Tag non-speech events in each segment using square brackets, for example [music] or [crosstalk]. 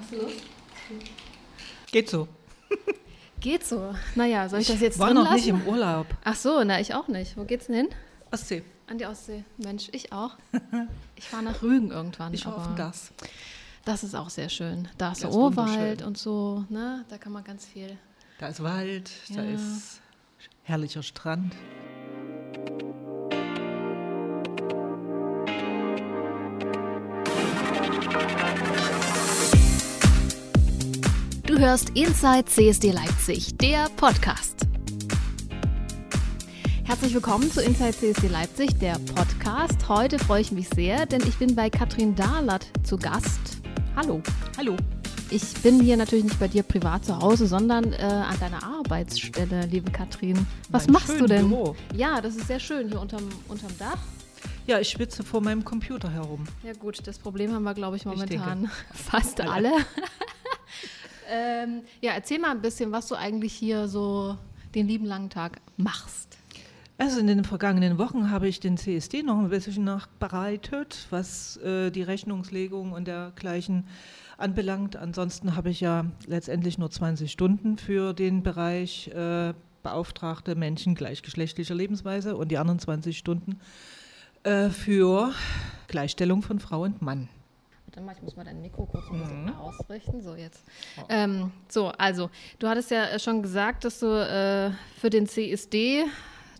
Hast du Lust? Geht so. Geht so. Naja, soll ich das jetzt War noch lassen? nicht im Urlaub. Ach so, na, ich auch nicht. Wo geht's denn hin? Ostsee. An die Ostsee. Mensch, ich auch. [laughs] Ich fahre nach Rügen irgendwann. Ich dem Gas. Das ist auch sehr schön. Da ist Das ist Urwald und so, ne? Da kann man ganz viel. Da ist Wald, da Ja. ist herrlicher Strand. Hörst Inside CSD Leipzig, der Podcast. Herzlich willkommen zu Inside CSD Leipzig, der Podcast. Heute freue ich mich sehr, denn ich bin bei Katrin Dahlert zu Gast. Hallo. Hallo. Ich bin hier natürlich nicht bei dir privat zu Hause, sondern äh, an deiner Arbeitsstelle, liebe Katrin. Was Mein machst du denn? Büro. Ja, das ist sehr schön hier unterm, unterm Dach. Ja, ich schwitze vor meinem Computer herum. Ja gut, das Problem haben wir, glaube ich, Ich momentan [laughs] fast Alle. alle. Ähm, ja, erzähl mal ein bisschen, was du eigentlich hier so den lieben langen Tag machst. Also in den vergangenen Wochen habe ich den CSD noch ein bisschen nachbereitet, was äh, die Rechnungslegung und dergleichen anbelangt. Ansonsten habe ich ja letztendlich nur 20 Stunden für den Bereich äh, beauftragte Menschen gleichgeschlechtlicher Lebensweise und die anderen 20 Stunden äh, für Gleichstellung von Frau und Mann. Warte mal, ich muss mal dein Mikro kurz ein bisschen Mhm. ausrichten. So, jetzt. Ähm, so, also, du hattest ja äh, schon gesagt, dass du äh, für den CSD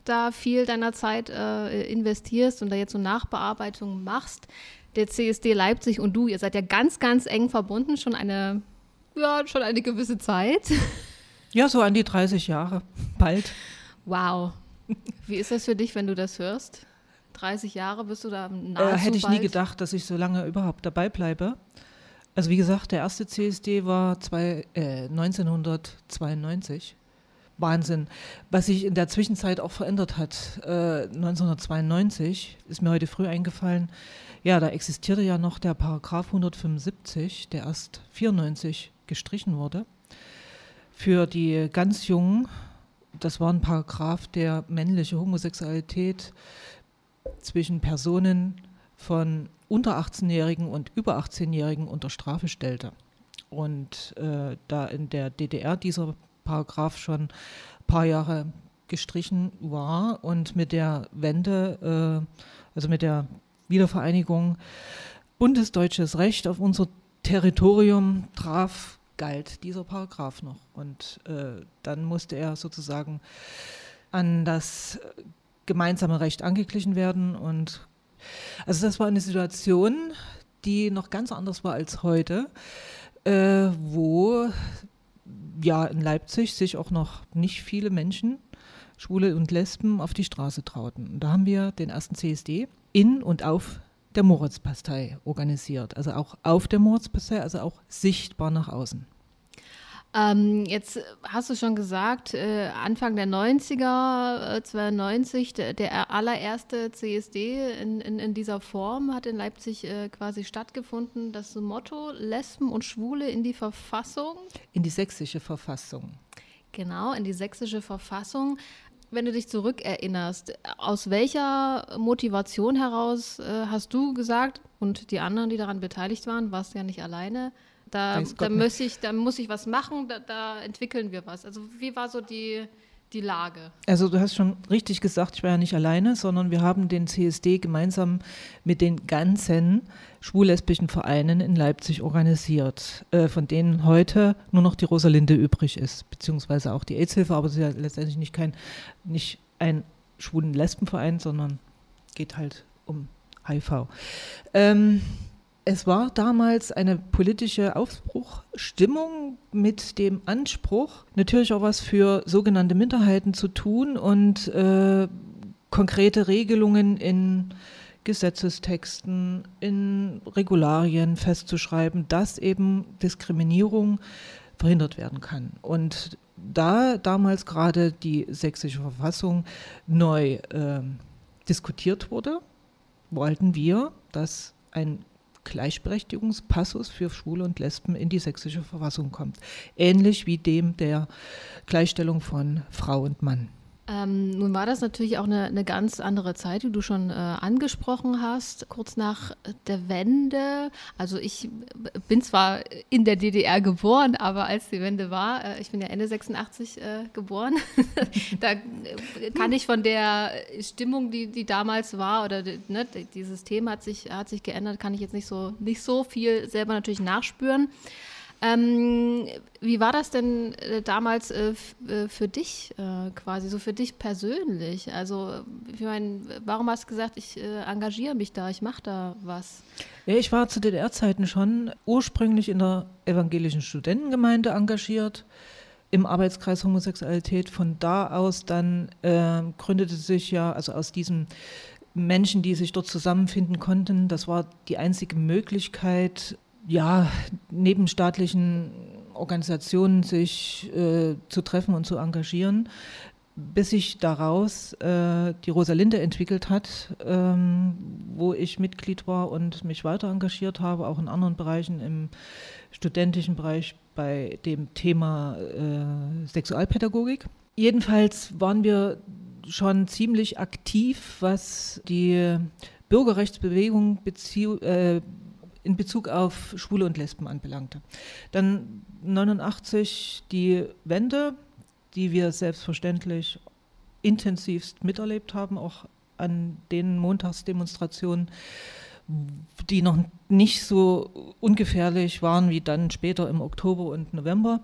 da viel deiner Zeit äh, investierst und da jetzt so Nachbearbeitungen machst. Der CSD Leipzig und du, ihr seid ja ganz, ganz eng verbunden, schon eine, ja, schon eine gewisse Zeit. [laughs] Ja, so an die 30 Jahre, bald. Wow. Wie ist das für dich, wenn du das hörst? 30 Jahre bist du da nahezu Äh, hätte ich nie bald? gedacht, dass ich so lange überhaupt dabei bleibe. Also wie gesagt, der erste CSD war zwei, äh, 1992. Wahnsinn. Was sich in der Zwischenzeit auch verändert hat. Äh, 1992 ist mir heute früh eingefallen, ja, da existierte ja noch der Paragraph 175, der erst 94 gestrichen wurde. Für die ganz Jungen, das war ein Paragraph, der männliche Homosexualität zwischen Personen von unter 18-Jährigen und über 18-Jährigen unter Strafe stellte. Und äh, da in der DDR dieser Paragraph schon ein paar Jahre gestrichen war und mit der Wende, äh, also mit der Wiedervereinigung bundesdeutsches Recht auf unser Territorium traf, galt dieser Paragraph noch. Und äh, dann musste er sozusagen an das gemeinsame Recht angeglichen werden. Und also das war eine Situation, die noch ganz anders war als heute, äh, wo ja in Leipzig sich auch noch nicht viele Menschen, Schwule und Lesben, auf die Straße trauten. Und da haben wir den ersten CSD in und auf der Moritzpastei organisiert. Also auch auf der Moritzpastei, also auch sichtbar nach außen. Ähm, jetzt hast du schon gesagt, äh, Anfang der 90er, äh, 92, der, der allererste CSD in, in, in dieser Form hat in Leipzig äh, quasi stattgefunden. Das Motto Lesben und Schwule in die Verfassung, In die sächsische Verfassung. genau, in die sächsische Verfassung. Wenn du dich zurückerinnerst, aus welcher Motivation heraus äh, hast du gesagt und die anderen, die daran beteiligt waren, warst ja nicht alleine, da, da, muss ich, da muss ich was machen, da, da entwickeln wir was. Also wie war so die, die Lage? Also du hast schon richtig gesagt, ich war ja nicht alleine, sondern wir haben den CSD gemeinsam mit den ganzen schwul-lesbischen Vereinen in Leipzig organisiert, äh, von denen heute nur noch die Rosalinde übrig ist, beziehungsweise auch die AIDS-Hilfe, aber es ist ja letztendlich nicht, kein, nicht ein schwulen Lesbenverein, sondern geht halt um HIV. Ähm, es war damals eine politische Aufbruchstimmung mit dem Anspruch, natürlich auch was für sogenannte Minderheiten zu tun und äh, konkrete Regelungen in Gesetzestexten, in Regularien festzuschreiben, dass eben Diskriminierung verhindert werden kann. Und da damals gerade die sächsische Verfassung neu äh, diskutiert wurde, wollten wir, dass ein Gleichberechtigungspassus für Schwule und Lesben in die sächsische Verfassung kommt. Ähnlich wie dem der Gleichstellung von Frau und Mann. Ähm, nun war das natürlich auch eine, eine, ganz andere Zeit, wie du schon äh, angesprochen hast, kurz nach der Wende. Also ich bin zwar in der DDR geboren, aber als die Wende war, äh, ich bin ja Ende 86 äh, geboren, [laughs] da kann ich von der Stimmung, die, die damals war, oder ne, dieses Thema hat sich, hat sich geändert, kann ich jetzt nicht so, nicht so viel selber natürlich nachspüren. Ähm, wie war das denn äh, damals äh, äh, für dich äh, quasi, so für dich persönlich? Also, ich meine, warum hast du gesagt, ich äh, engagiere mich da, ich mache da was? Ja, ich war zu DDR-Zeiten schon ursprünglich in der evangelischen Studentengemeinde engagiert, im Arbeitskreis Homosexualität. Von da aus dann äh, gründete sich ja, also aus diesen Menschen, die sich dort zusammenfinden konnten, das war die einzige Möglichkeit, ja, neben staatlichen Organisationen sich äh, zu treffen und zu engagieren, bis sich daraus äh, die Rosalinde entwickelt hat, ähm, wo ich Mitglied war und mich weiter engagiert habe, auch in anderen Bereichen im studentischen Bereich bei dem Thema äh, Sexualpädagogik. Jedenfalls waren wir schon ziemlich aktiv, was die Bürgerrechtsbewegung äh, in Bezug auf Schwule und Lesben anbelangte. Dann 89 die Wende, die wir selbstverständlich intensivst miterlebt haben, auch an den Montagsdemonstrationen, die noch nicht so ungefährlich waren wie dann später im Oktober und November.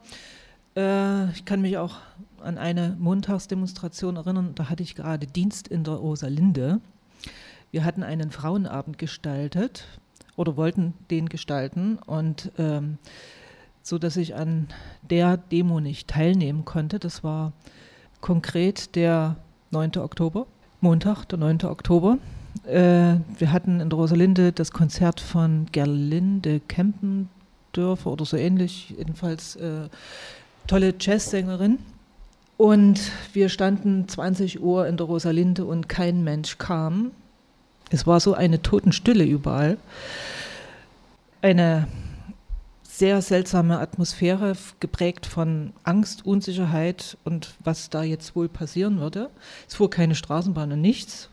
Äh, ich kann mich auch an eine Montagsdemonstration erinnern, da hatte ich gerade Dienst in der Rosalinde. Wir hatten einen Frauenabend gestaltet oder wollten den gestalten und ähm, so dass ich an der Demo nicht teilnehmen konnte. Das war konkret der 9. Oktober, Montag, der 9. Oktober. Äh, wir hatten in Rosalinde das Konzert von Gerlinde Kempendörfer oder so ähnlich, jedenfalls äh, tolle Jazzsängerin. Und wir standen 20 Uhr in der Rosalinde und kein Mensch kam. Es war so eine Totenstille überall. Eine sehr seltsame Atmosphäre, geprägt von Angst, Unsicherheit und was da jetzt wohl passieren würde. Es fuhr keine Straßenbahn und nichts.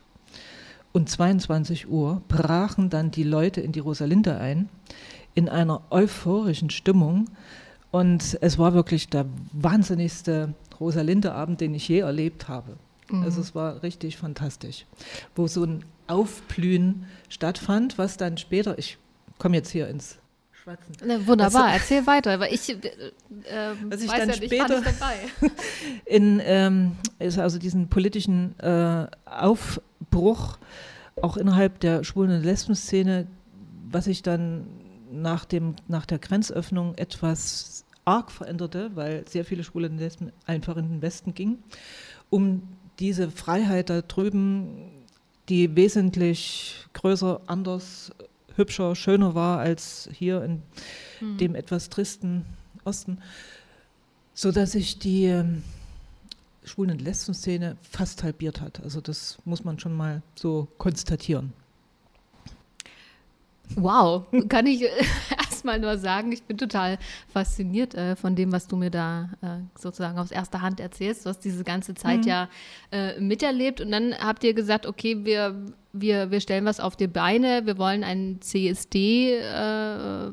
Und 22 Uhr brachen dann die Leute in die Rosalinde ein, in einer euphorischen Stimmung. Und es war wirklich der wahnsinnigste Rosalinde-Abend, den ich je erlebt habe. Mhm. Also es war richtig fantastisch, wo so ein Aufblühen stattfand, was dann später, ich komme jetzt hier ins Schwatzen. Ne, wunderbar, was, erzähl weiter, weil ich, äh, [laughs] was ich weiß dann ja nicht, später [laughs] in ähm, ist also diesen politischen äh, Aufbruch auch innerhalb der schwulen und Lesben-Szene, was sich dann nach, dem, nach der Grenzöffnung etwas arg veränderte, weil sehr viele Schwule und Lesben einfach in den Westen gingen, um diese Freiheit da drüben, die wesentlich größer, anders, hübscher, schöner war als hier in mhm. dem etwas tristen Osten, sodass sich die ähm, Schwulen- und Lesben-Szene fast halbiert hat. Also das muss man schon mal so konstatieren. Wow, kann ich [laughs] erstmal nur sagen, ich bin total fasziniert äh, von dem, was du mir da äh, sozusagen aus erster Hand erzählst. Du hast diese ganze Zeit mhm. ja äh, miterlebt und dann habt ihr gesagt, okay, wir, wir, wir stellen was auf die Beine, wir wollen einen CSD äh,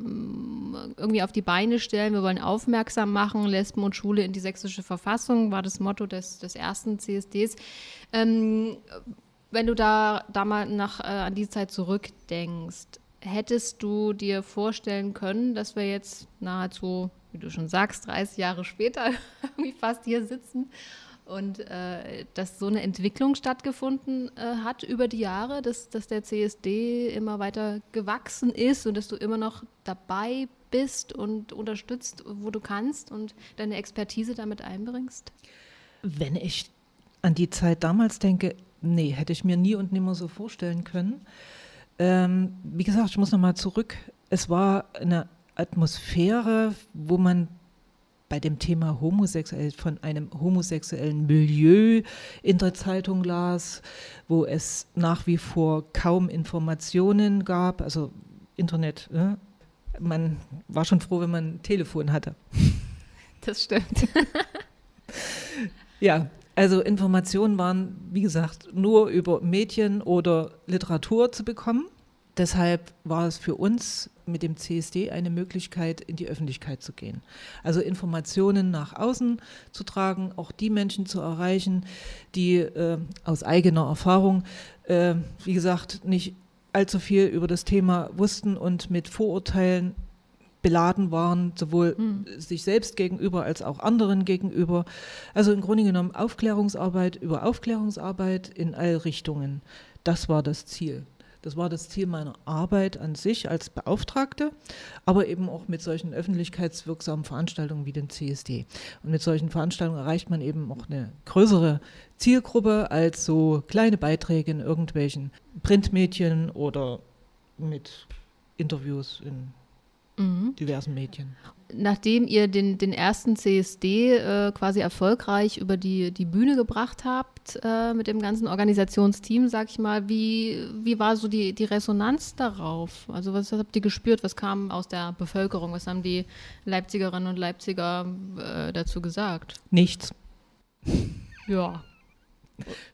irgendwie auf die Beine stellen, wir wollen aufmerksam machen, Lesben und Schule in die sächsische Verfassung, war das Motto des, des ersten CSDs. Ähm, wenn du da, da mal nach, äh, an die Zeit zurückdenkst, hättest du dir vorstellen können, dass wir jetzt nahezu, wie du schon sagst, 30 Jahre später [laughs] irgendwie fast hier sitzen und äh, dass so eine Entwicklung stattgefunden äh, hat über die Jahre, dass, dass der CSD immer weiter gewachsen ist und dass du immer noch dabei bist und unterstützt, wo du kannst und deine Expertise damit einbringst? Wenn ich an die Zeit damals denke, nee, hätte ich mir nie und nimmer so vorstellen können. Ähm, wie gesagt, ich muss nochmal zurück. Es war eine Atmosphäre, wo man bei dem Thema homosexuell von einem homosexuellen Milieu in der Zeitung las, wo es nach wie vor kaum Informationen gab, also Internet. Ne? Man war schon froh, wenn man ein Telefon hatte. Das stimmt. ja, Also Informationen waren, wie gesagt, nur über Medien oder Literatur zu bekommen. Deshalb war es für uns mit dem CSD eine Möglichkeit, in die Öffentlichkeit zu gehen. Also Informationen nach außen zu tragen, auch die Menschen zu erreichen, die äh, aus eigener Erfahrung, äh, wie gesagt, nicht allzu viel über das Thema wussten und mit Vorurteilen beladen waren, sowohl mhm. sich selbst gegenüber als auch anderen gegenüber. Also im Grunde genommen Aufklärungsarbeit über Aufklärungsarbeit in alle Richtungen. Das war das Ziel. Das war das Ziel meiner Arbeit an sich als Beauftragte, aber eben auch mit solchen öffentlichkeitswirksamen Veranstaltungen wie dem CSD. Und mit solchen Veranstaltungen erreicht man eben auch eine größere Zielgruppe als so kleine Beiträge in irgendwelchen Printmedien oder mit Interviews in mhm. diversen Medien. Nachdem ihr den, den ersten CSD äh, quasi erfolgreich über die, die Bühne gebracht habt äh, mit dem ganzen Organisationsteam, sag ich mal, wie, wie war so die, die Resonanz darauf? Also was, was habt ihr gespürt? Was kam aus der Bevölkerung? Was haben die Leipzigerinnen und Leipziger äh, dazu gesagt? Nichts. Ja.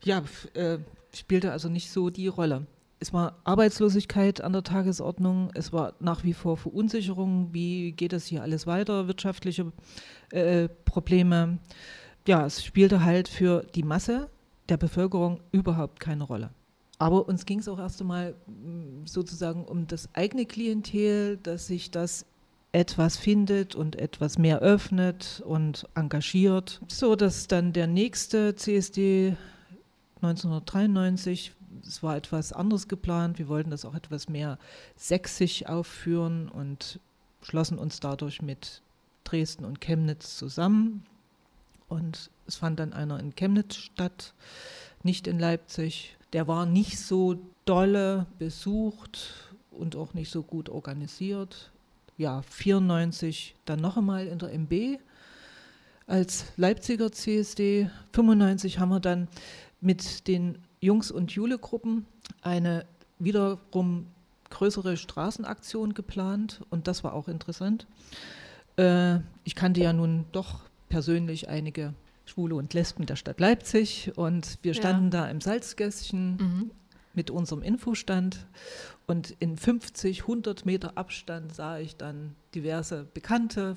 Ja, äh, spielte also nicht so die Rolle es war Arbeitslosigkeit an der Tagesordnung, es war nach wie vor Verunsicherung, wie geht es hier alles weiter, wirtschaftliche äh, Probleme. Ja, es spielte halt für die Masse der Bevölkerung überhaupt keine Rolle. Aber uns ging es auch erst einmal mm, sozusagen um das eigene Klientel, dass sich das etwas findet und etwas mehr öffnet und engagiert, so dass dann der nächste CSD 1993 es war etwas anderes geplant. Wir wollten das auch etwas mehr sächsisch aufführen und schlossen uns dadurch mit Dresden und Chemnitz zusammen. Und es fand dann einer in Chemnitz statt, nicht in Leipzig. Der war nicht so dolle besucht und auch nicht so gut organisiert. Ja, 94 dann noch einmal in der MB als Leipziger CSD. 95 haben wir dann mit den Jungs- und Jule-Gruppen eine wiederum größere Straßenaktion geplant und das war auch interessant. Äh, ich kannte ja nun doch persönlich einige Schwule und Lesben der Stadt Leipzig und wir standen ja. da im Salzgässchen mhm. mit unserem Infostand und in 50, 100 Meter Abstand sah ich dann diverse Bekannte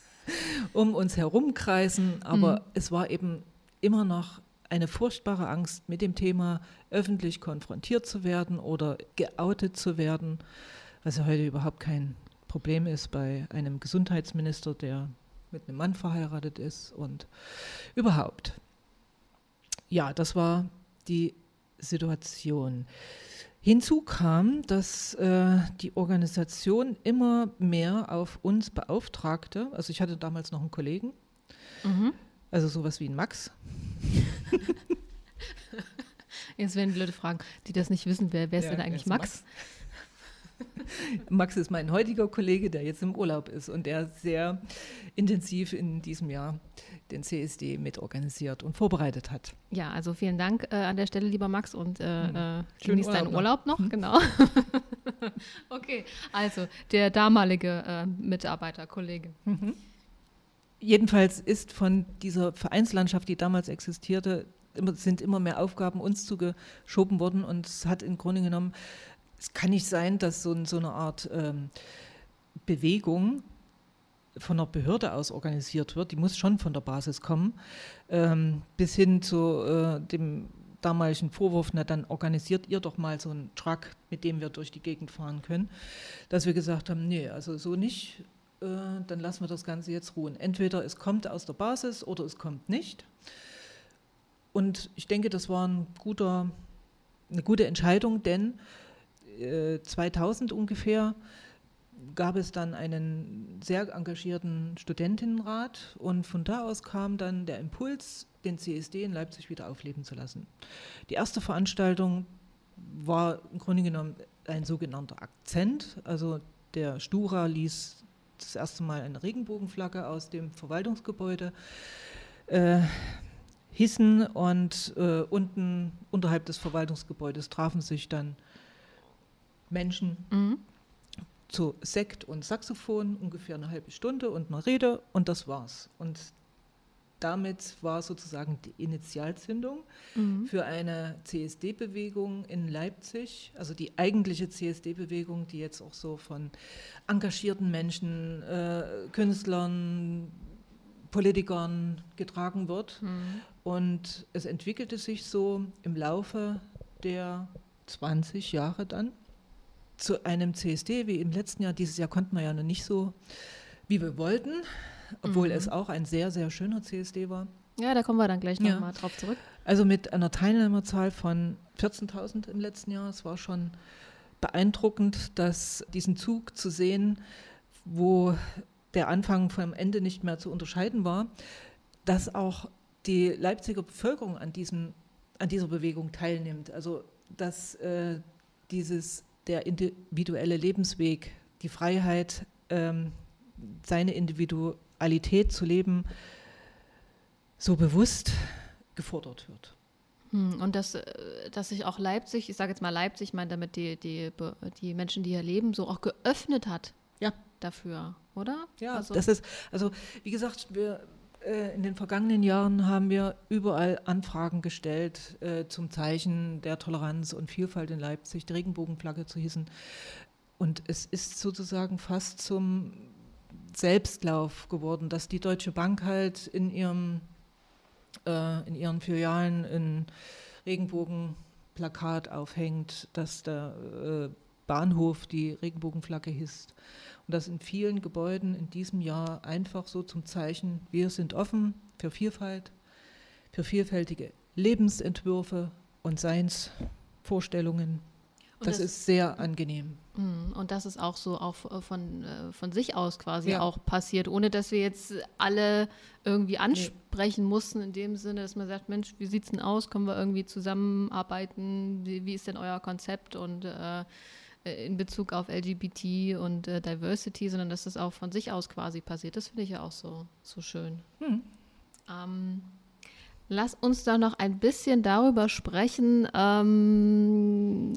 [laughs] um uns herumkreisen, aber mhm. es war eben immer noch eine furchtbare Angst, mit dem Thema öffentlich konfrontiert zu werden oder geoutet zu werden, was ja heute überhaupt kein Problem ist bei einem Gesundheitsminister, der mit einem Mann verheiratet ist und überhaupt. Ja, das war die Situation. Hinzu kam, dass äh, die Organisation immer mehr auf uns beauftragte. Also ich hatte damals noch einen Kollegen, mhm. also sowas wie ein Max, [laughs] Jetzt werden die Leute fragen, die das nicht wissen, wer, wer ist ja, denn eigentlich Max? Max? Max ist mein heutiger Kollege, der jetzt im Urlaub ist und der sehr intensiv in diesem Jahr den CSD mitorganisiert und vorbereitet hat. Ja, also vielen Dank äh, an der Stelle, lieber Max, und äh, hm. Äh, genieß deinen Urlaub noch. noch. Hm. Genau. [laughs] okay, also der damalige äh, Mitarbeiterkollege. Mhm. Jedenfalls ist von dieser Vereinslandschaft, die damals existierte, immer, sind immer mehr Aufgaben uns zugeschoben worden und es hat im Grunde genommen, es kann nicht sein, dass so, so eine Art ähm, Bewegung von der Behörde aus organisiert wird, die muss schon von der Basis kommen, ähm, bis hin zu äh, dem damaligen Vorwurf, na dann organisiert ihr doch mal so einen Truck, mit dem wir durch die Gegend fahren können, dass wir gesagt haben, nee, also so nicht, äh, dann lassen wir das Ganze jetzt ruhen. Entweder es kommt aus der Basis oder es kommt nicht. Und ich denke, das war ein guter, eine gute Entscheidung, denn 2000 äh, ungefähr gab es dann einen sehr engagierten Studentinnenrat und von da aus kam dann der Impuls, den CSD in Leipzig wieder aufleben zu lassen. Die erste Veranstaltung war im Grunde genommen ein sogenannter Akzent, also der Stura ließ das erste Mal eine Regenbogenflagge aus dem Verwaltungsgebäude äh, hissen und äh, unten unterhalb des Verwaltungsgebäudes trafen sich dann Menschen mhm. zu Sekt und Saxophon, ungefähr eine halbe Stunde und eine Rede und das war's. Und damit war sozusagen die Initialzündung mhm. für eine CSD-Bewegung in Leipzig, also die eigentliche CSD-Bewegung, die jetzt auch so von engagierten Menschen, äh, Künstlern, Politikern getragen wird. Mhm. Und es entwickelte sich so im Laufe der 20 Jahre dann zu einem CSD wie im letzten Jahr. Dieses Jahr konnten wir ja noch nicht so, wie wir wollten obwohl mhm. es auch ein sehr, sehr schöner CSD war. Ja, da kommen wir dann gleich nochmal ja. drauf zurück. Also mit einer Teilnehmerzahl von 14.000 im letzten Jahr. Es war schon beeindruckend, dass diesen Zug zu sehen, wo der Anfang vom Ende nicht mehr zu unterscheiden war, dass auch die Leipziger Bevölkerung an, diesem, an dieser Bewegung teilnimmt. Also dass äh, dieses der individuelle Lebensweg, die Freiheit, ähm, seine Individu Realität zu leben so bewusst gefordert wird. Hm, und dass, äh, dass sich auch Leipzig, ich sage jetzt mal Leipzig, ich meine damit die, die, die Menschen, die hier leben, so auch geöffnet hat ja. dafür, oder? Ja, also, das ist, also wie gesagt, wir, äh, in den vergangenen Jahren haben wir überall Anfragen gestellt äh, zum Zeichen der Toleranz und Vielfalt in Leipzig, die Regenbogenflagge zu hießen. Und es ist sozusagen fast zum Selbstlauf geworden, dass die Deutsche Bank halt in, ihrem, äh, in ihren Filialen ein Regenbogenplakat aufhängt, dass der äh, Bahnhof die Regenbogenflagge hisst. Und dass in vielen Gebäuden in diesem Jahr einfach so zum Zeichen, wir sind offen für Vielfalt, für vielfältige Lebensentwürfe und Seinsvorstellungen das, das, ist sehr angenehm. Und das ist auch so auch äh, von, äh, von sich aus quasi ja. auch passiert, ohne dass wir jetzt alle irgendwie ansprechen nee. mussten, in dem Sinne, dass man sagt, Mensch, wie sieht es denn aus? Können wir irgendwie zusammenarbeiten? Wie, wie ist denn euer Konzept? Und äh, in Bezug auf LGBT und äh, Diversity, sondern dass das auch von sich aus quasi passiert. Das finde ich ja auch so, so schön. Hm. Ähm, Lass uns da noch ein bisschen darüber sprechen. Ähm,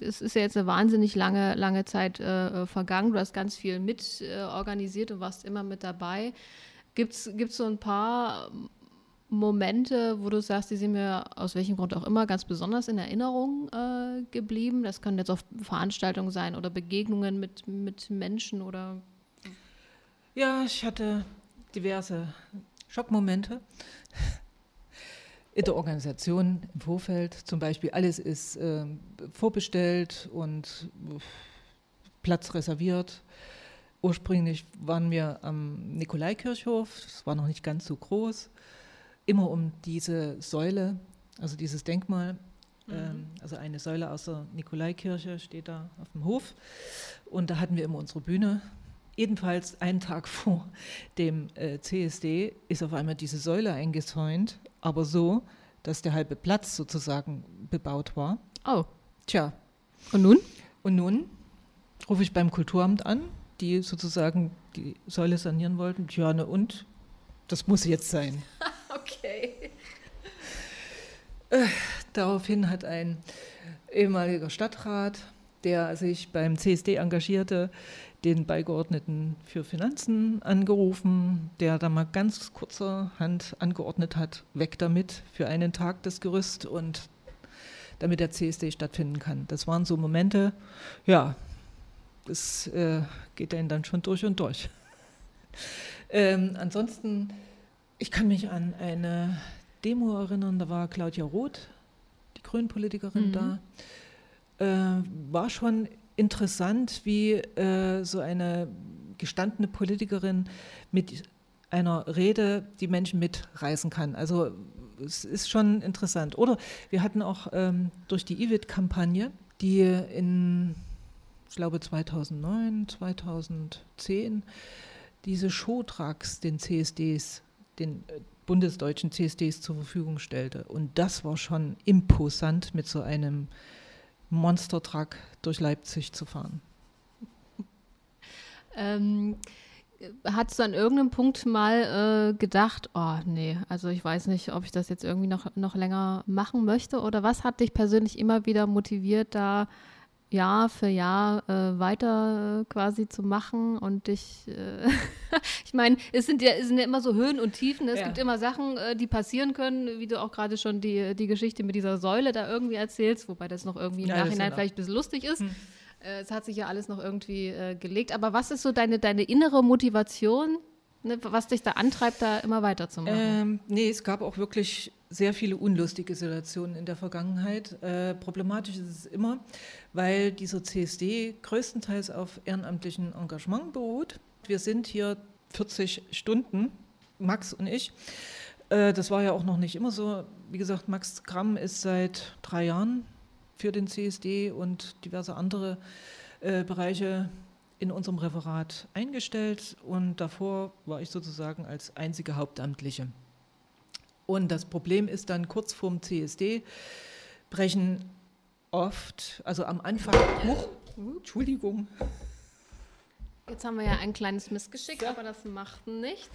es ist ja jetzt eine wahnsinnig lange, lange Zeit äh, vergangen. Du hast ganz viel mit äh, organisiert und warst immer mit dabei. Gibt es so ein paar Momente, wo du sagst, die sind mir aus welchem Grund auch immer ganz besonders in Erinnerung äh, geblieben? Das können jetzt auch Veranstaltungen sein oder Begegnungen mit, mit Menschen oder. Ja, ich hatte diverse Schockmomente in der Organisation im Vorfeld zum Beispiel, alles ist äh, vorbestellt und äh, Platz reserviert. Ursprünglich waren wir am Nikolaikirchhof, das war noch nicht ganz so groß, immer um diese Säule, also dieses Denkmal, mhm. ähm, also eine Säule aus der Nikolaikirche steht da auf dem Hof und da hatten wir immer unsere Bühne. Jedenfalls einen Tag [laughs] vor dem äh, CSD ist auf einmal diese Säule eingezäunt aber so, dass der halbe Platz sozusagen bebaut war. Oh. Tja. Und nun? Und nun rufe ich beim Kulturamt an, die sozusagen die Säule sanieren wollten. Tja, ne und? Das muss jetzt sein. [laughs] okay. Äh, daraufhin hat ein ehemaliger Stadtrat, der sich beim CSD engagierte, den Beigeordneten für Finanzen angerufen, der da mal ganz kurzerhand angeordnet hat, weg damit für einen Tag das Gerüst und damit der CSD stattfinden kann. Das waren so Momente, ja, das äh, geht einen dann schon durch und durch. [laughs] ähm, ansonsten, ich kann mich an eine Demo erinnern, da war Claudia Roth, die Grünpolitikerin mhm. da. Äh, war schon interessant, wie äh, so eine gestandene Politikerin mit einer Rede die Menschen mitreißen kann. Also es ist schon interessant. Oder wir hatten auch ähm, durch die IWIT-Kampagne, die in, ich glaube 2009, 2010, diese Showtrucks den CSDs, den äh, bundesdeutschen CSDs zur Verfügung stellte. Und das war schon imposant mit so einem Monstertruck durch Leipzig zu fahren. Ähm, Hast du an irgendeinem Punkt mal äh, gedacht, oh nee, also ich weiß nicht, ob ich das jetzt irgendwie noch, noch länger machen möchte? Oder was hat dich persönlich immer wieder motiviert, da Jahr für Jahr äh, weiter äh, quasi zu machen und dich, äh, [laughs] ich meine, es sind ja, es sind ja immer so Höhen und Tiefen, es ja. gibt immer Sachen, äh, die passieren können, wie du auch gerade schon die, die Geschichte mit dieser Säule da irgendwie erzählst, wobei das noch irgendwie im ja, Nachhinein vielleicht ein bisschen lustig ist. Hm. Äh, es hat sich ja alles noch irgendwie äh, gelegt, aber was ist so deine, deine innere Motivation, ne, was dich da antreibt, da immer weiterzumachen? Ähm, nee, es gab auch wirklich sehr viele unlustige Situationen in der Vergangenheit. Äh, problematisch ist es immer, weil dieser CSD größtenteils auf ehrenamtlichem Engagement beruht. Wir sind hier 40 Stunden, Max und ich. Äh, das war ja auch noch nicht immer so. Wie gesagt, Max Gramm ist seit drei Jahren für den CSD und diverse andere äh, Bereiche in unserem Referat eingestellt und davor war ich sozusagen als einzige Hauptamtliche. Und das Problem ist dann kurz vorm CSD brechen oft, also am Anfang, hoch, Entschuldigung. Jetzt haben wir ja ein kleines Missgeschick, so. aber das macht nichts.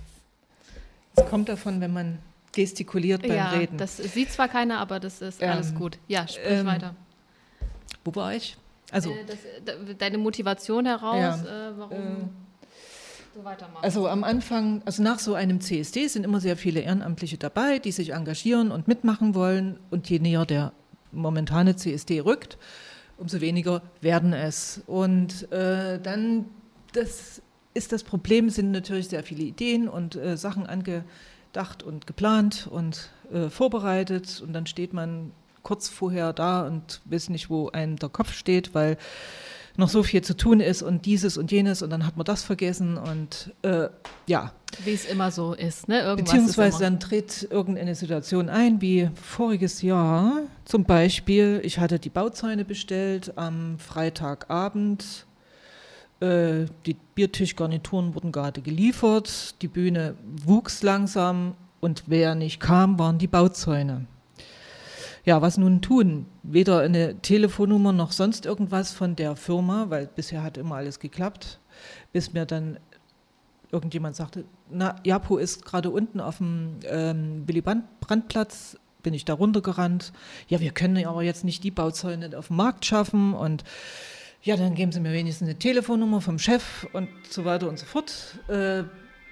Es kommt davon, wenn man gestikuliert beim ja, Reden. Das sieht zwar keiner, aber das ist ähm, alles gut. Ja, sprich ähm, weiter. Wo war ich? Also äh, das, deine Motivation heraus, ja, äh, warum? Äh, so weitermachen. Also am Anfang, also nach so einem CSD sind immer sehr viele Ehrenamtliche dabei, die sich engagieren und mitmachen wollen. Und je näher der momentane CSD rückt, umso weniger werden es. Und äh, dann, das ist das Problem, sind natürlich sehr viele Ideen und äh, Sachen angedacht und geplant und äh, vorbereitet. Und dann steht man kurz vorher da und weiß nicht, wo einem der Kopf steht, weil noch so viel zu tun ist und dieses und jenes und dann hat man das vergessen und äh, ja. Wie es immer so ist, ne? Irgendwas Beziehungsweise dann tritt irgendeine Situation ein, wie voriges Jahr zum Beispiel, ich hatte die Bauzäune bestellt am Freitagabend. Äh, die Biertischgarnituren wurden gerade geliefert, die Bühne wuchs langsam und wer nicht kam, waren die Bauzäune. Ja, was nun tun? Weder eine Telefonnummer noch sonst irgendwas von der Firma, weil bisher hat immer alles geklappt, bis mir dann irgendjemand sagte, na, Japo ist gerade unten auf dem ähm, Willy Brandt-Platz, bin ich da runtergerannt. Ja, wir können aber jetzt nicht die Bauzäune auf dem Markt schaffen und ja, dann geben Sie mir wenigstens eine Telefonnummer vom Chef und so weiter und so fort, äh,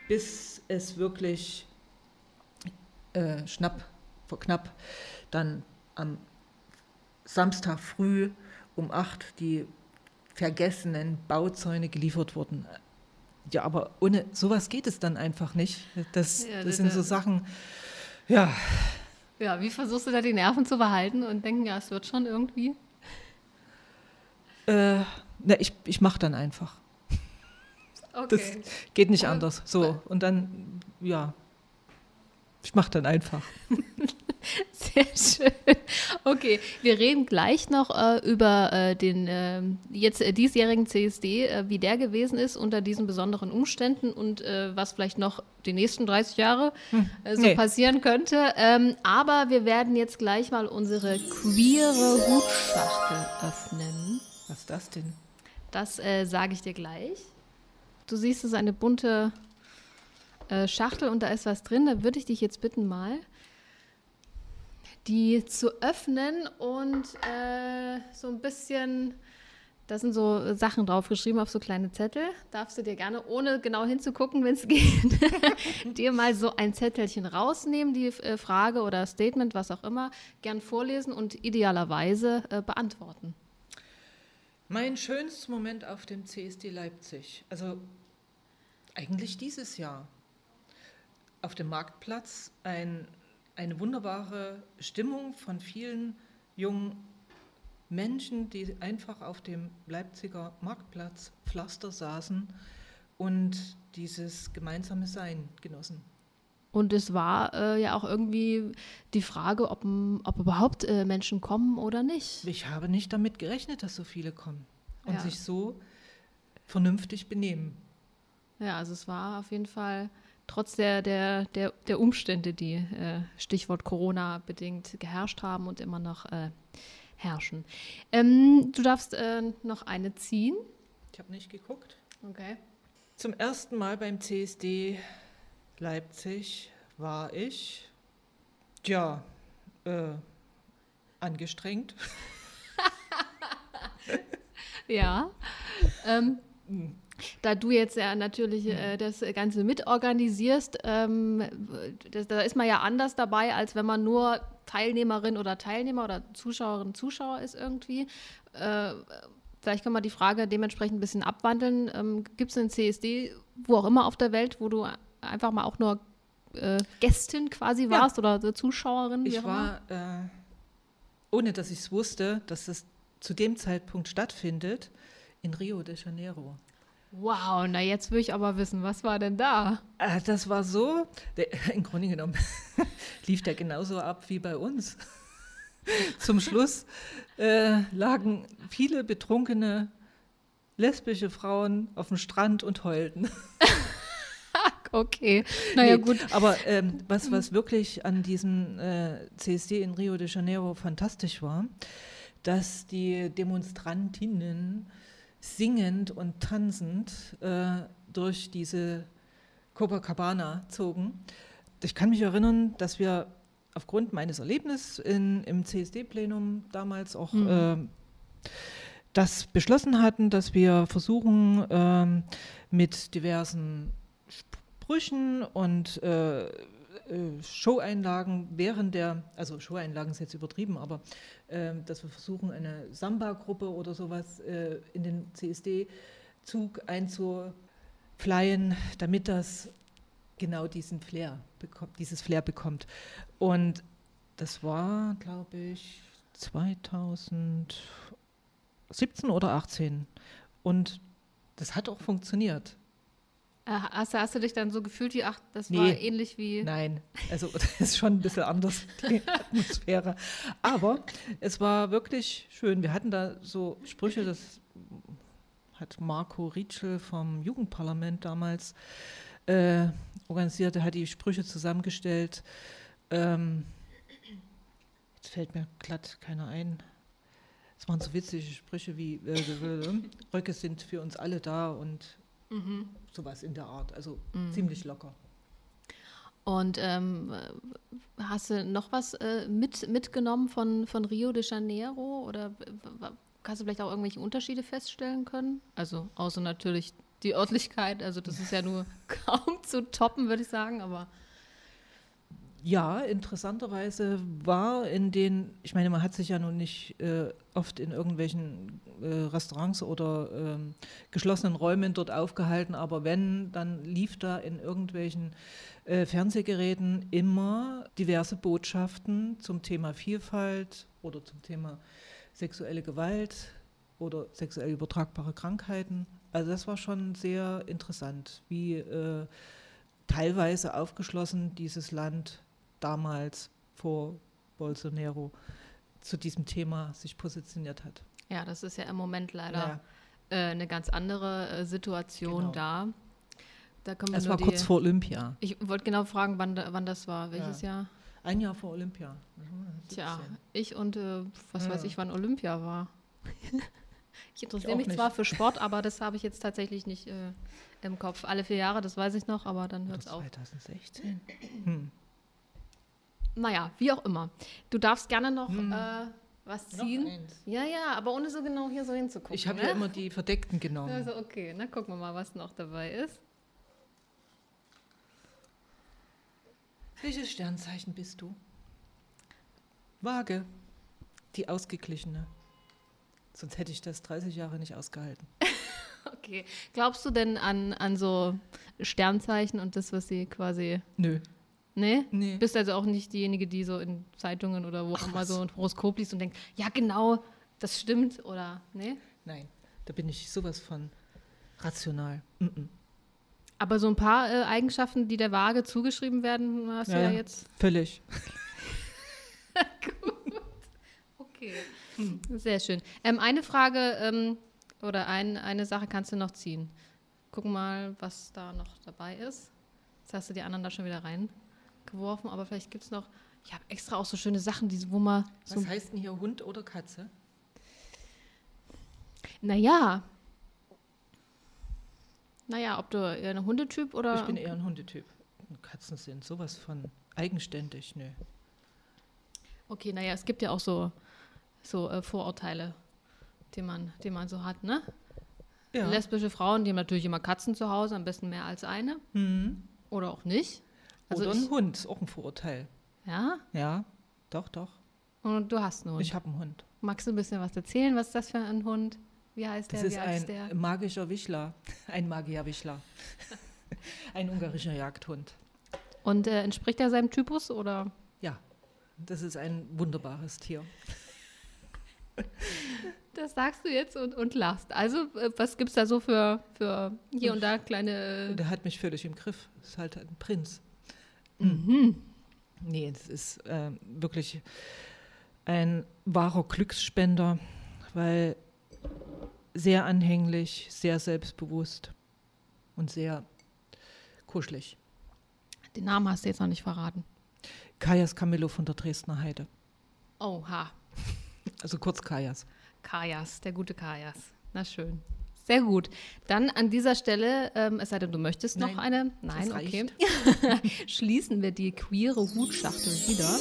bis es wirklich äh, schnapp, vor knapp dann am Samstag früh um acht die vergessenen Bauzäune geliefert wurden. Ja, aber ohne sowas geht es dann einfach nicht. Das, ja, das, das sind so Sachen, ja. Ja, wie versuchst du da die Nerven zu behalten und denken, ja, es wird schon irgendwie? Äh, na, ich ich mache dann einfach. Okay. Das geht nicht anders. So, und dann, ja, ich mache dann einfach. [laughs] [laughs] Sehr schön. Okay, wir reden gleich noch äh, über äh, den äh, jetzt äh, diesjährigen CSD, äh, wie der gewesen ist unter diesen besonderen Umständen und äh, was vielleicht noch die nächsten 30 Jahre hm. so nee. passieren könnte. Ähm, aber wir werden jetzt gleich mal unsere queere Hutschachtel öffnen. Was ist das denn? Das sage ich dir gleich. Du siehst, es ist eine bunte Schachtel und da ist was drin. Da würde ich dich jetzt bitten mal die zu öffnen und äh, so ein bisschen, da sind so Sachen draufgeschrieben auf so kleine Zettel. Darfst du dir gerne, ohne genau hinzugucken, wenn es [laughs] geht, dir mal so ein Zettelchen rausnehmen, die äh, Frage oder Statement, was auch immer, gern vorlesen und idealerweise äh, beantworten. Mein schönster Moment auf dem CSD Leipzig, also eigentlich dieses Jahr, auf dem Marktplatz ein eine wunderbare Stimmung von vielen jungen Menschen, die einfach auf dem Leipziger Marktplatz Pflaster saßen und dieses gemeinsame Sein genossen. Und es war äh, ja auch irgendwie die Frage, ob, ob überhaupt äh, Menschen kommen oder nicht. Ich habe nicht damit gerechnet, dass so viele kommen und ja. sich so vernünftig benehmen. Ja, also es war auf jeden Fall trotz der, der, der, der Umstände, die äh, Stichwort Corona bedingt geherrscht haben und immer noch äh, herrschen. Ähm, du darfst äh, noch eine ziehen. Ich habe nicht geguckt. Okay. Zum ersten Mal beim CSD Leipzig war ich, ja, äh, angestrengt. [laughs] Ja. Ähm, da du jetzt ja natürlich äh, das Ganze mitorganisierst, ähm, das, da ist man ja anders dabei, als wenn man nur Teilnehmerin oder Teilnehmer oder Zuschauerin, Zuschauer ist irgendwie. Äh, vielleicht können wir die Frage dementsprechend ein bisschen abwandeln. Ähm, Gibt es einen CSD, wo auch immer auf der Welt, wo du einfach mal auch nur äh, Gästin quasi warst ja. oder Zuschauerin? Ich war, äh, ohne dass ich es wusste, dass es zu dem Zeitpunkt stattfindet, in Rio de Janeiro. Wow, na jetzt will ich aber wissen, was war denn da? Äh, das war so, der, [laughs] im Grunde genommen [laughs] lief der genauso ab wie bei uns. [laughs] Zum Schluss äh, lagen viele betrunkene lesbische Frauen auf dem Strand und heulten. okay, naja nee, gut. Aber ähm, was, was wirklich an diesem äh, CSD in Rio de Janeiro fantastisch war, dass die Demonstrantinnen singend und tanzend äh, durch diese Copacabana zogen. Ich kann mich erinnern, dass wir aufgrund meines Erlebnisses in, im CSD-Plenum damals auch mhm. äh, das beschlossen hatten, dass wir versuchen, äh, mit diversen Sprüchen und äh, Show-Einlagen während der, also Show-Einlagen ist jetzt übertrieben, aber äh, dass wir versuchen, eine Samba-Gruppe oder sowas äh, in den CSD-Zug einzuflyen, damit das genau diesen Flair bekommt, dieses Flair bekommt. Und das war, glaube ich, 2017 oder 18. Und das hat auch funktioniert. Äh, hast, hast, du dich dann so gefühlt wie, ach, das nee, war ähnlich wie. Nein, also [laughs] das ist schon ein bisschen anders, die [laughs] Atmosphäre. Aber es war wirklich schön. Wir hatten da so Sprüche, das hat Marco Rietschel vom Jugendparlament damals äh, organisiert. Er hat die Sprüche zusammengestellt. Ähm, jetzt fällt mir glatt keiner ein. Es waren so witzige Sprüche wie äh, [laughs] Röcke sind für uns alle da und Mhm. Sowas in der Art, also mhm. ziemlich locker. Und ähm, hast du noch was äh, mit, mitgenommen von, von Rio de Janeiro oder hast du vielleicht auch irgendwelche Unterschiede feststellen können? Also außer natürlich die Örtlichkeit, also das ist ja nur [laughs] kaum zu toppen, würde ich sagen, aber ja, interessanterweise war in den, ich meine, man hat sich ja nun nicht äh, oft in irgendwelchen äh, Restaurants oder ähm, geschlossenen Räumen dort aufgehalten, aber wenn, dann lief da in irgendwelchen äh, Fernsehgeräten immer diverse Botschaften zum Thema Vielfalt oder zum Thema sexuelle Gewalt oder sexuell übertragbare Krankheiten. Also das war schon sehr interessant, wie äh, teilweise aufgeschlossen dieses Land damals vor Bolsonaro zu diesem Thema sich positioniert hat. Ja, das ist ja im Moment leider ja. äh, eine ganz andere äh, Situation genau. da. da es war die, kurz vor Olympia. Ich wollte genau fragen, wann, wann das war, welches ja. Jahr? Ein Jahr vor Olympia. Tja, ich und äh, was ja. weiß ich, wann Olympia war. [laughs] ich interessiere mich nicht. zwar für Sport, aber das habe ich jetzt tatsächlich nicht äh, im Kopf. Alle vier Jahre, das weiß ich noch, aber dann hört es auf. 2016. Hm. Naja, wie auch immer. Du darfst gerne noch hm. äh, was ziehen. Noch eins. Ja, ja, aber ohne so genau hier so hinzugucken. Ich habe ne? ja immer die verdeckten genommen. Also okay, na gucken wir mal, was noch dabei ist. Welches Sternzeichen bist du? Waage, die ausgeglichene. Sonst hätte ich das 30 Jahre nicht ausgehalten. [laughs] okay. Glaubst du denn an, an so Sternzeichen und das, was sie quasi. Nö. Nee? nee? Bist also auch nicht diejenige, die so in Zeitungen oder wo auch immer so ein Horoskop liest und denkt, ja genau, das stimmt oder nee? Nein, da bin ich sowas von rational. Mm -mm. Aber so ein paar äh, Eigenschaften, die der Waage zugeschrieben werden, hast ja, du ja jetzt. Völlig. [laughs] Gut. Okay. Hm. Sehr schön. Ähm, eine Frage ähm, oder ein, eine Sache kannst du noch ziehen. Gucken mal, was da noch dabei ist. Jetzt hast du die anderen da schon wieder rein geworfen, aber vielleicht gibt es noch. Ich habe extra auch so schöne Sachen, die, wo man. Was so heißt denn hier Hund oder Katze? Naja. Naja, ob du eher ein Hundetyp oder. Ich bin eher ein Hundetyp. Katzen sind sowas von eigenständig, nö. Okay, naja, es gibt ja auch so, so äh, Vorurteile den man, den man so hat, ne? Ja. Lesbische Frauen, die haben natürlich immer Katzen zu Hause, am besten mehr als eine. Mhm. Oder auch nicht. Also Oder ich, ein Hund, ist auch ein Vorurteil. Ja, Ja, doch, doch. und du hast einen Hund. Ich habe einen Hund. Magst du ein bisschen was erzählen? Was ist das für ein Hund? Wie heißt Das der? alt ist ein der? magischer Wischler. [laughs] Ein Magierwischler. [laughs] ein ungarischer Jagdhund. Und äh, entspricht er seinem Typus oder? Ja, das ist ein wunderbares Tier. [laughs] Das sagst du jetzt und, und lachst. Also, äh, was gibt es da so für, für hier und da kleine. Der hat mich völlig im Griff. Das ist halt ein Prinz. Mhm. Nee, es ist äh, wirklich ein wahrer Glücksspender, weil sehr anhänglich, sehr selbstbewusst und sehr kuschelig. Den Namen hast du jetzt noch nicht verraten. Kajas Camillo von der Dresdner Heide. Oha. Also kurz Kajas. Kajas, der gute Kajas. Na schön. Sehr gut. Dann an dieser Stelle, ähm, es sei denn, du möchtest noch Nein, eine. das Nein, okay. [laughs] Schließen wir die queere Hutschachtel wieder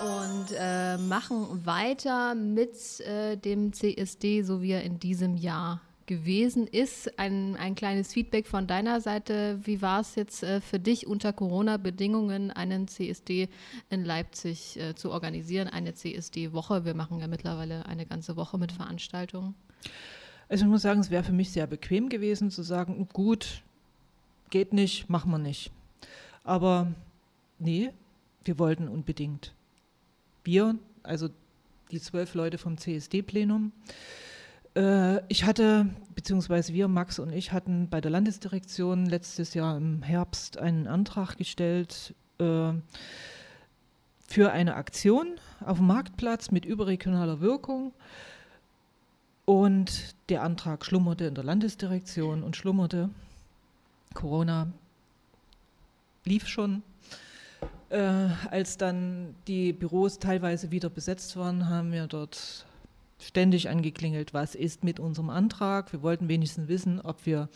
und äh, machen weiter mit äh, dem CSD, so wie er in diesem Jahr gewesen ist. Ein, ein kleines Feedback von deiner Seite. Wie war es jetzt äh, für dich unter Corona-Bedingungen, einen CSD in Leipzig äh, zu organisieren? Eine CSD-Woche. Wir machen ja mittlerweile eine ganze Woche mit Veranstaltungen. Also ich muss sagen, es wäre für mich sehr bequem gewesen zu sagen, gut, geht nicht, machen wir nicht. Aber nee, wir wollten unbedingt. Wir, also die zwölf Leute vom CSD-Plenum. Äh, ich hatte, beziehungsweise wir, Max und ich, hatten bei der Landesdirektion letztes Jahr im Herbst einen Antrag gestellt äh, für eine Aktion auf dem Marktplatz mit überregionaler Wirkung. Und der Antrag schlummerte in der Landesdirektion und schlummerte. Corona lief schon. Äh, als dann die Büros teilweise wieder besetzt waren, haben wir dort ständig angeklingelt, was ist mit unserem Antrag. Wir wollten wenigstens wissen, ob wir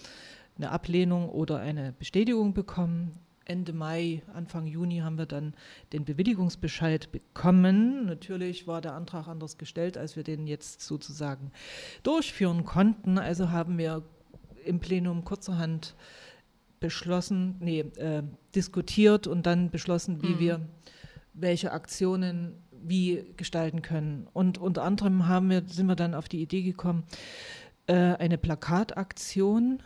eine Ablehnung oder eine Bestätigung bekommen. Ende Mai, Anfang Juni haben wir dann den Bewilligungsbescheid bekommen. Natürlich war der Antrag anders gestellt, als wir den jetzt sozusagen durchführen konnten. Also haben wir im Plenum kurzerhand beschlossen, nee, äh, diskutiert und dann beschlossen, wie Mhm. wir welche Aktionen wie gestalten können. Und unter anderem haben wir, sind wir dann auf die Idee gekommen, äh, eine Plakataktion.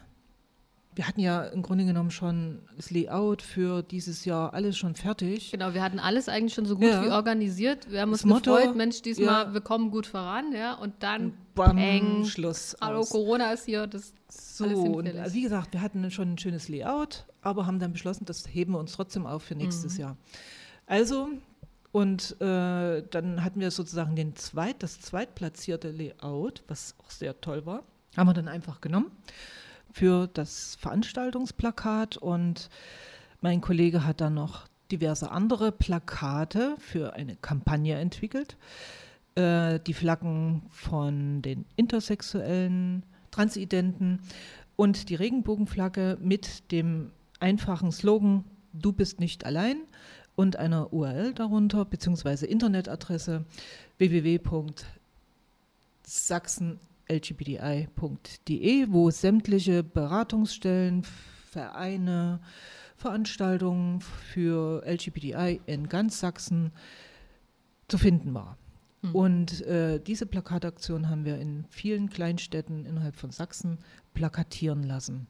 Wir hatten ja im Grunde genommen schon das Layout für dieses Jahr alles schon fertig. Genau, wir hatten alles eigentlich schon so gut Ja. wie organisiert. Wir haben uns Das Motto, gefreut, Mensch, diesmal, ja. wir kommen gut voran, ja. Und dann, Bam, Peng. Schluss. hallo, aus. Corona ist hier, das So, alles und hinfällig. also wie gesagt, wir hatten schon ein schönes Layout, aber haben dann beschlossen, das heben wir uns trotzdem auf für nächstes Mhm. Jahr. Also, und äh, dann hatten wir sozusagen den zweit, das zweitplatzierte Layout, was auch sehr toll war, haben wir dann einfach genommen für das Veranstaltungsplakat und mein Kollege hat dann noch diverse andere Plakate für eine Kampagne entwickelt. Äh, die Flaggen von den intersexuellen, Transidenten und die Regenbogenflagge mit dem einfachen Slogan Du bist nicht allein und einer URL darunter, beziehungsweise Internetadresse www.sachsenlgbti.de, wo sämtliche Beratungsstellen, Vereine, Veranstaltungen für LGBTI in ganz Sachsen zu finden war. Hm. Und äh, diese Plakataktion haben wir in vielen Kleinstädten innerhalb von Sachsen plakatieren lassen.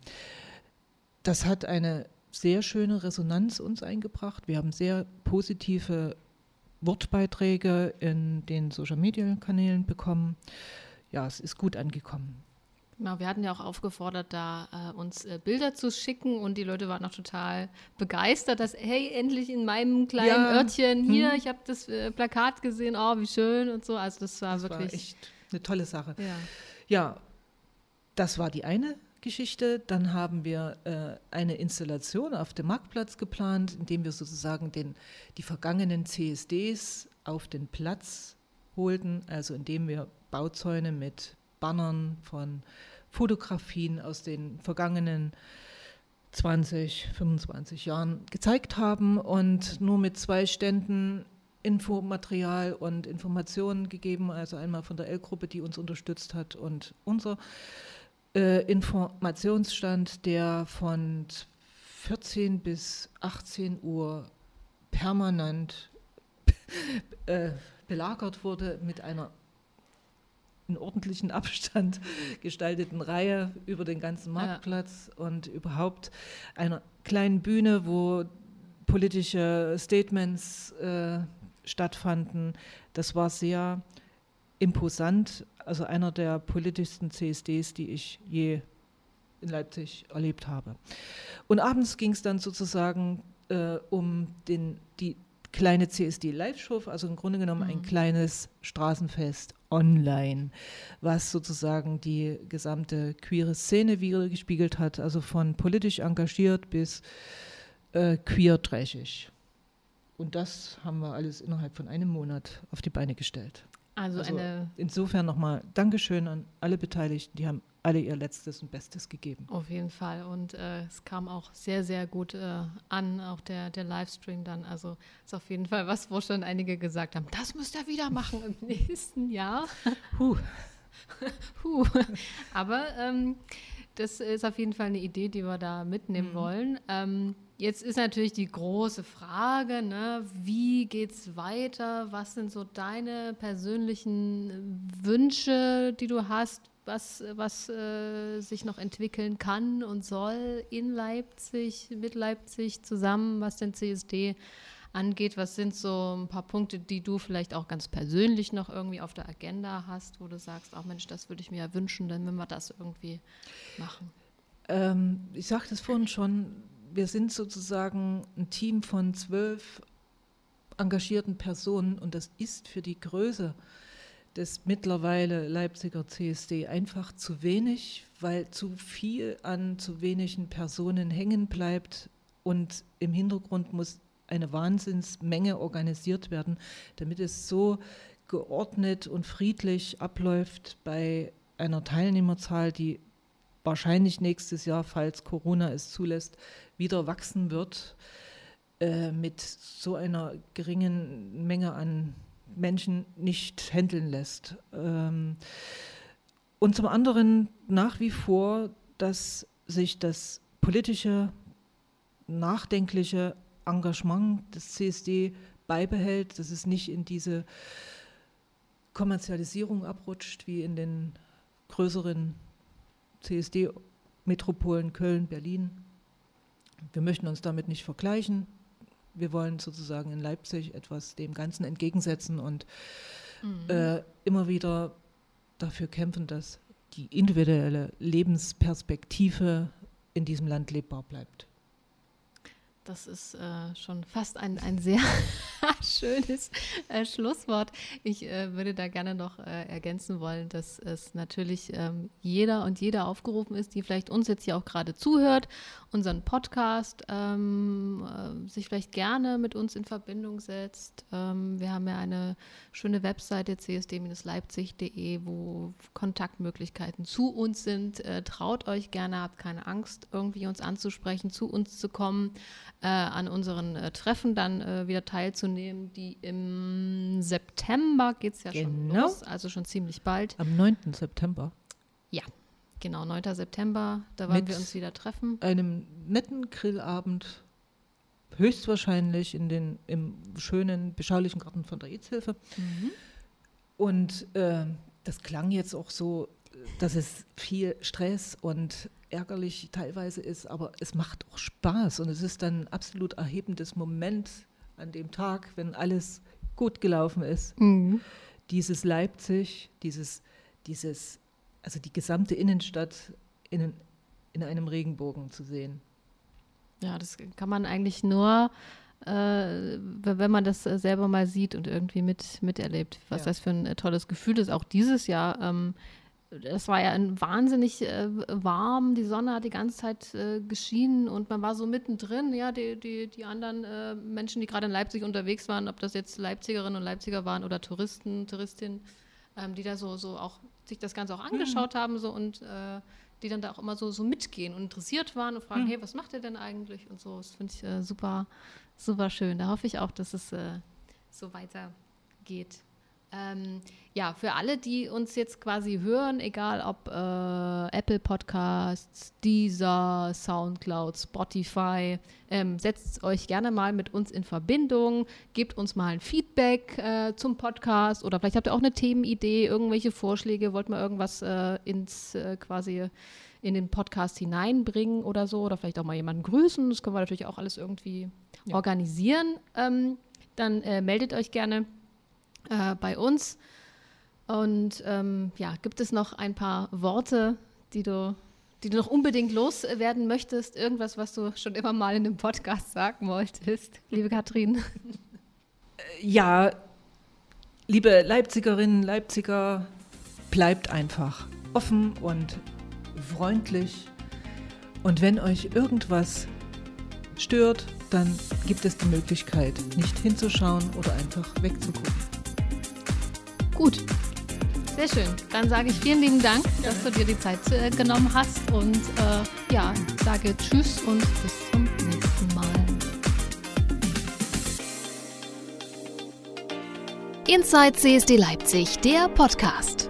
Das hat eine sehr schöne Resonanz uns eingebracht. Wir haben sehr positive Wortbeiträge in den Social-Media-Kanälen bekommen. Ja, es ist gut angekommen. Genau, wir hatten ja auch aufgefordert, da äh, uns äh, Bilder zu schicken und die Leute waren auch total begeistert, dass, hey, endlich in meinem kleinen Ja. Örtchen hier, Hm. ich habe das äh, Plakat gesehen, oh, wie schön und so. Also das war Das war wirklich. echt eine tolle Sache. ja. Ja, das war die eine Geschichte. Dann haben wir äh, eine Installation auf dem Marktplatz geplant, indem wir sozusagen den, die vergangenen CSDs auf den Platz holten, also indem wir Bauzäune mit Bannern von Fotografien aus den vergangenen 20, 25 Jahren gezeigt haben und nur mit zwei Ständen Infomaterial und Informationen gegeben, also einmal von der L-Gruppe, die uns unterstützt hat und unser äh, Informationsstand, der von 14 bis 18 Uhr permanent [laughs] äh, belagert wurde mit einer in ordentlichen Abstand [laughs] gestalteten Reihe über den ganzen Marktplatz ja. und überhaupt einer kleinen Bühne, wo politische Statements äh, stattfanden. Das war sehr imposant, also einer der politischsten CSDs, die ich je in Leipzig erlebt habe. Und abends ging es dann sozusagen äh, um den, die kleine CSD-Live-Show, also im Grunde genommen mhm. ein kleines Straßenfest online, was sozusagen die gesamte queere Szene wiedergespiegelt hat, also von politisch engagiert bis äh, queer dreschig. Und das haben wir alles innerhalb von einem Monat auf die Beine gestellt. Also, also eine. Insofern nochmal Dankeschön an alle Beteiligten, die haben alle ihr Letztes und Bestes gegeben. Auf jeden Fall. Und äh, es kam auch sehr, sehr gut äh, an, auch der, der Livestream dann. Also ist auf jeden Fall was, wo schon einige gesagt haben, das müsst ihr wieder machen im [laughs] nächsten Jahr. Huh. [laughs] huh. Aber ähm, das ist auf jeden Fall eine Idee, die wir da mitnehmen mhm. wollen. Ähm, jetzt ist natürlich die große Frage, ne, wie es weiter? Was sind so deine persönlichen Wünsche, die du hast? Was, was äh, sich noch entwickeln kann und soll in Leipzig, mit Leipzig zusammen, was den CSD angeht. Was sind so ein paar Punkte, die du vielleicht auch ganz persönlich noch irgendwie auf der Agenda hast, wo du sagst, ach Mensch, das würde ich mir ja wünschen, dann wenn wir das irgendwie machen? Ähm, ich sagte es vorhin schon, wir sind sozusagen ein Team von zwölf engagierten Personen und das ist für die Größe des mittlerweile Leipziger CSD einfach zu wenig, weil zu viel an zu wenigen Personen hängen bleibt und im Hintergrund muss eine Wahnsinnsmenge organisiert werden, damit es so geordnet und friedlich abläuft bei einer Teilnehmerzahl, die wahrscheinlich nächstes Jahr, falls Corona es zulässt, wieder wachsen wird, äh, mit so einer geringen Menge an Menschen nicht handeln lässt. Ähm, und zum anderen nach wie vor, dass sich das politische, nachdenkliche Engagement des CSD beibehält, dass es nicht in diese Kommerzialisierung abrutscht wie in den größeren CSD-Metropolen Köln, Berlin. Wir möchten uns damit nicht vergleichen wir wollen sozusagen in Leipzig etwas dem Ganzen entgegensetzen und mhm. äh, immer wieder dafür kämpfen, dass die individuelle Lebensperspektive in diesem Land lebbar bleibt. Das ist äh, schon fast ein, ein sehr [laughs] schönes äh, Schlusswort. Ich äh, würde da gerne noch äh, ergänzen wollen, dass es natürlich ähm, jeder und jede aufgerufen ist, die vielleicht uns jetzt hier auch gerade zuhört, unseren Podcast, ähm, äh, sich vielleicht gerne mit uns in Verbindung setzt. Ähm, wir haben ja eine schöne Webseite csd-leipzig.de, wo Kontaktmöglichkeiten zu uns sind. Äh, traut euch gerne, habt keine Angst, irgendwie uns anzusprechen, zu uns zu kommen äh, an unseren Treffen dann wieder teilzunehmen. Die im September geht es ja genau. schon los, also schon ziemlich bald. Am 9. September. Ja, genau, 9. September, da wollen Mit wir uns wieder treffen. Einem netten Grillabend, höchstwahrscheinlich in den, im schönen, beschaulichen Garten von der Aidshilfe. Mhm. Und äh, das klang jetzt auch so, dass es viel Stress und ärgerlich teilweise ist, aber es macht auch Spaß und es ist dann ein absolut erhebendes Moment an dem Tag, wenn alles gut gelaufen ist. Mhm. Dieses Leipzig, dieses, dieses, also die gesamte Innenstadt in, in einem Regenbogen zu sehen. Ja, das kann man eigentlich nur, äh, wenn man das selber mal sieht und irgendwie mit, miterlebt, was ja. das für ein tolles Gefühl ist. Auch dieses Jahr ähm, es war ja wahnsinnig äh, warm, die Sonne hat die ganze Zeit äh, geschienen und man war so mittendrin, ja, die, die, die anderen äh, Menschen, die gerade in Leipzig unterwegs waren, ob das jetzt Leipzigerinnen und Leipziger waren oder Touristen, Touristinnen, ähm, die da so, so auch sich das Ganze auch mhm. angeschaut mhm. haben so und äh, die dann da auch immer so, so mitgehen und interessiert waren und fragen, mhm. hey, was macht ihr denn eigentlich und so. Das finde ich äh, super, super schön. Da hoffe ich auch, dass es äh, so weitergeht. Ähm, ja, für alle, die uns jetzt quasi hören, egal ob äh, Apple Podcasts, Deezer, Soundcloud, Spotify, ähm, setzt euch gerne mal mit uns in Verbindung, gebt uns mal ein Feedback äh, zum Podcast oder vielleicht habt ihr auch eine Themenidee, irgendwelche Vorschläge, wollt mal irgendwas äh, ins äh, quasi in den Podcast hineinbringen oder so oder vielleicht auch mal jemanden grüßen. Das können wir natürlich auch alles irgendwie ja. organisieren. Ähm, dann äh, meldet euch gerne äh, bei uns. Und ähm, ja, gibt es noch ein paar Worte, die du, die du noch unbedingt loswerden möchtest? Irgendwas, was du schon immer mal in dem Podcast sagen wolltest, liebe Katrin? Äh, ja, liebe Leipzigerinnen, Leipziger, bleibt einfach offen und freundlich. Und wenn euch irgendwas stört, dann gibt es die Möglichkeit, nicht hinzuschauen oder einfach wegzugucken. Gut. Sehr schön. Dann sage ich vielen lieben Dank, dass du dir die Zeit äh, genommen hast und äh, ja, sage Tschüss und bis zum nächsten Mal. Inside CSD Leipzig, der Podcast.